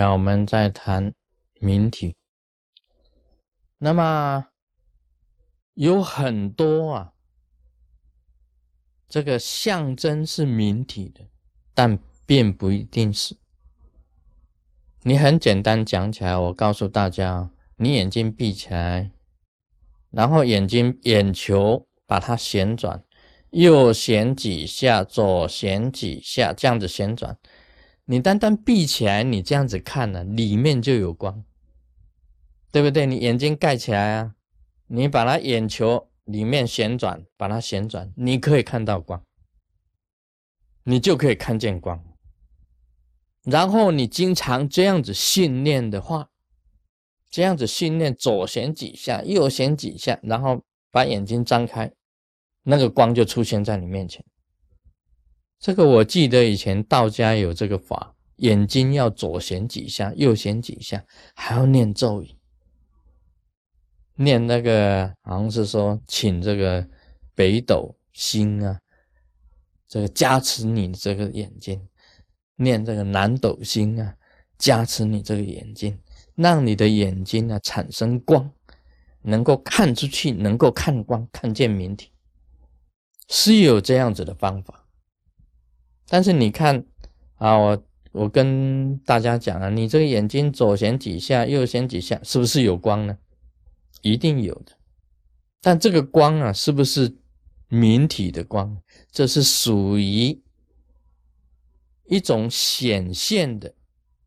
那我们再谈明体。那么有很多啊，这个象征是明体的，但并不一定是。你很简单讲起来，我告诉大家，你眼睛闭起来，然后眼睛眼球把它旋转，右旋几下，左旋几下，这样子旋转。你单单闭起来，你这样子看呢，里面就有光，对不对？你眼睛盖起来啊，你把它眼球里面旋转，把它旋转，你可以看到光，你就可以看见光。然后你经常这样子训练的话，这样子训练，左旋几下，右旋几下，然后把眼睛张开，那个光就出现在你面前。这个我记得以前道家有这个法，眼睛要左旋几下，右旋几下，还要念咒语，念那个好像是说请这个北斗星啊，这个加持你这个眼睛。念这个南斗星啊，加持你这个眼睛，让你的眼睛啊产生光，能够看出去，能够看光，看见明体，是有这样子的方法。但是你看啊，我我跟大家讲啊，你这个眼睛左旋几下，右旋几下，是不是有光呢？一定有的。但这个光啊，是不是明体的光？这是属于。一种显现的，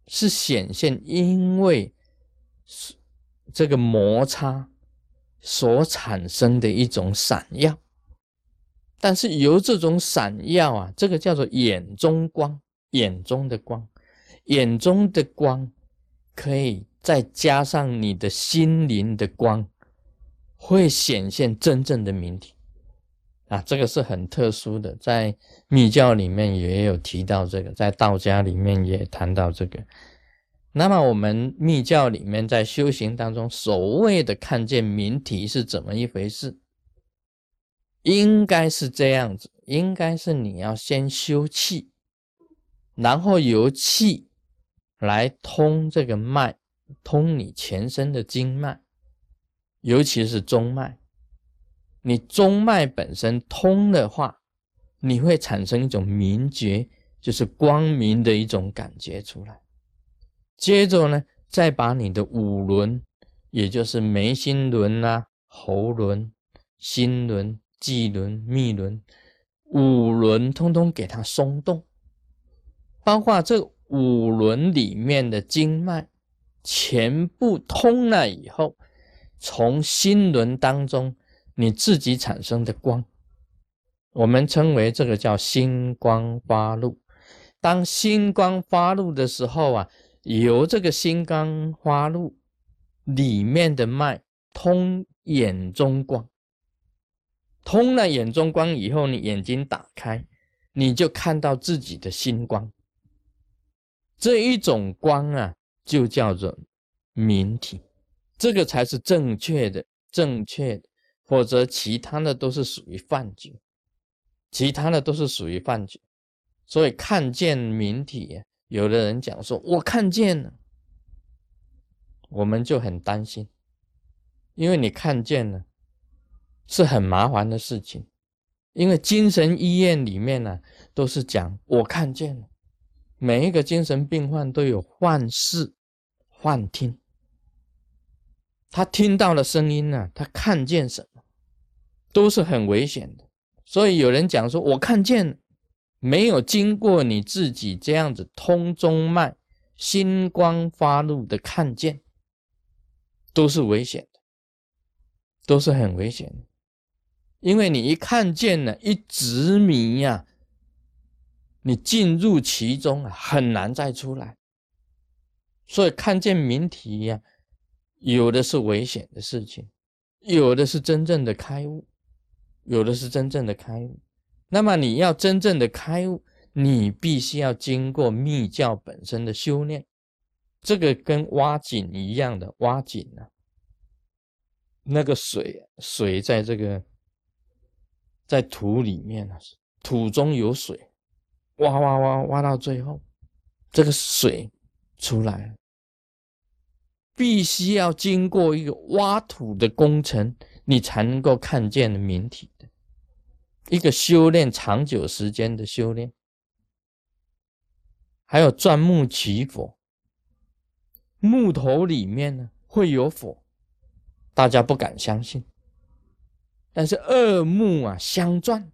是显现，因为这个摩擦所产生的一种闪耀。但是由这种闪耀啊，这个叫做眼中光，眼中的光，眼中的光，可以再加上你的心灵的光，会显现真正的明体。啊，这个是很特殊的，在密教里面也有提到这个，在道家里面也谈到这个。那么我们密教里面在修行当中，所谓的看见明体是怎么一回事？应该是这样子，应该是你要先修气，然后由气来通这个脉，通你全身的经脉，尤其是中脉。你中脉本身通的话，你会产生一种明觉，就是光明的一种感觉出来。接着呢，再把你的五轮，也就是眉心轮啊、喉轮、心轮、几轮、密轮，五轮通通给它松动，包括这五轮里面的经脉全部通了以后，从心轮当中。你自己产生的光，我们称为这个叫星光发露。当星光发露的时候啊，由这个星光发露里面的脉通眼中光，通了眼中光以后，你眼睛打开，你就看到自己的心光。这一种光啊，就叫做明体，这个才是正确的，正确的。否则，其他的都是属于幻觉，其他的都是属于幻觉。所以看见明体，有的人讲说：“我看见了。”我们就很担心，因为你看见了，是很麻烦的事情。因为精神医院里面呢，都是讲我看见了，每一个精神病患都有幻视、幻听，他听到了声音呢，他看见什么？都是很危险的，所以有人讲说，我看见没有经过你自己这样子通中脉、心光发露的看见，都是危险的，都是很危险的，因为你一看见了，一执迷呀，你进入其中啊，很难再出来。所以看见明题呀，有的是危险的事情，有的是真正的开悟。有的是真正的开悟，那么你要真正的开悟，你必须要经过密教本身的修炼。这个跟挖井一样的，挖井啊，那个水水在这个在土里面啊，土中有水，挖挖挖挖到最后，这个水出来，必须要经过一个挖土的工程，你才能够看见的明体的一个修炼长久时间的修炼。还有钻木取火，木头里面呢会有火，大家不敢相信。但是二木啊相转，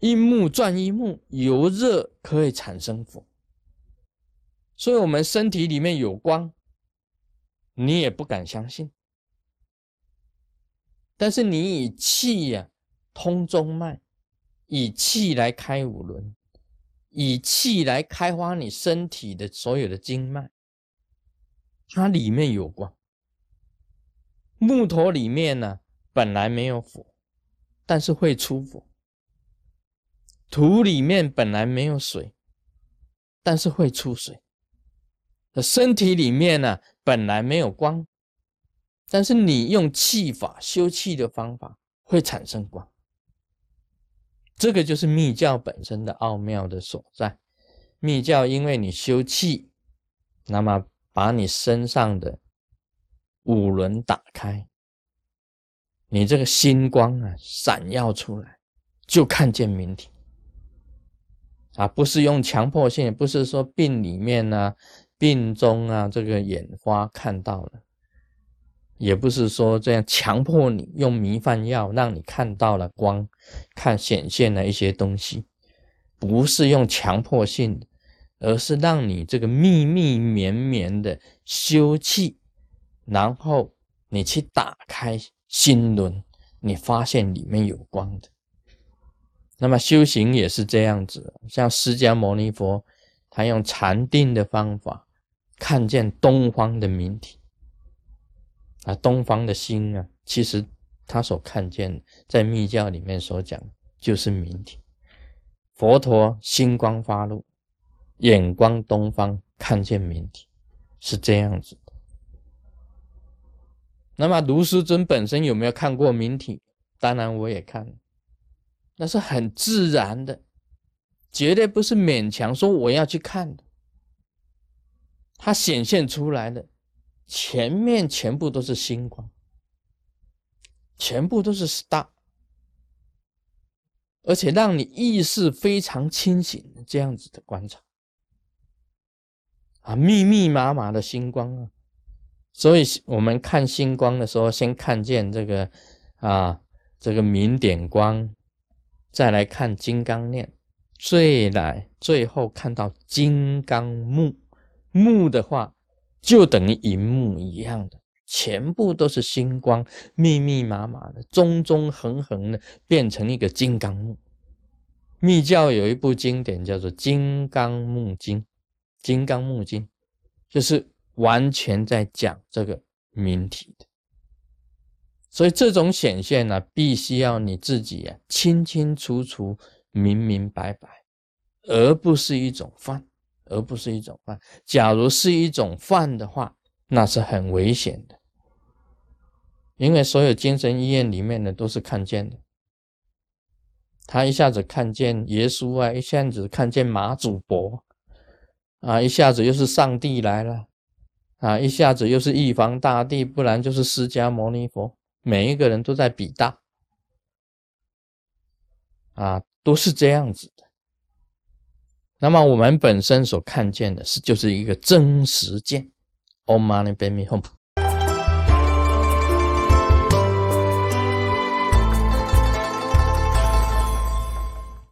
一木转一木，由热可以产生火。所以，我们身体里面有光，你也不敢相信。但是，你以气呀通中脉，以气来开五轮，以气来开发你身体的所有的经脉，它里面有光。木头里面呢，本来没有火，但是会出火；土里面本来没有水，但是会出水。身体里面呢，本来没有光，但是你用气法修气的方法会产生光。这个就是密教本身的奥妙的所在。密教因为你修气，那么把你身上的五轮打开，你这个星光啊闪耀出来，就看见明体啊，不是用强迫性，不是说病里面呢。病中啊，这个眼花看到了，也不是说这样强迫你用迷幻药让你看到了光，看显现了一些东西，不是用强迫性的，而是让你这个密密绵绵的休憩，然后你去打开心轮，你发现里面有光的。那么修行也是这样子，像释迦牟尼佛，他用禅定的方法。看见东方的明体啊，东方的心啊，其实他所看见，在密教里面所讲就是明体。佛陀星光发露，眼光东方，看见明体，是这样子。那么卢师尊本身有没有看过明体？当然我也看，那是很自然的，绝对不是勉强说我要去看的。它显现出来的前面全部都是星光，全部都是 star，而且让你意识非常清醒这样子的观察啊，密密麻麻的星光啊，所以我们看星光的时候，先看见这个啊这个明点光，再来看金刚念，最来最后看到金刚木。木的话，就等于银木一样的，全部都是星光，密密麻麻的，中中横横的，变成一个金刚木。密教有一部经典叫做《金刚木经》，《金刚木经》就是完全在讲这个明体的。所以这种显现呢，必须要你自己啊清清楚楚、明明白白，而不是一种幻。而不是一种犯。假如是一种犯的话，那是很危险的，因为所有精神医院里面的都是看见的。他一下子看见耶稣啊，一下子看见马祖伯啊，一下子又是上帝来了啊，一下子又是玉皇大帝，不然就是释迦牟尼佛，每一个人都在比大啊，都是这样子的。那么我们本身所看见的是，就是一个真实见。Om Mani p a m e Hum。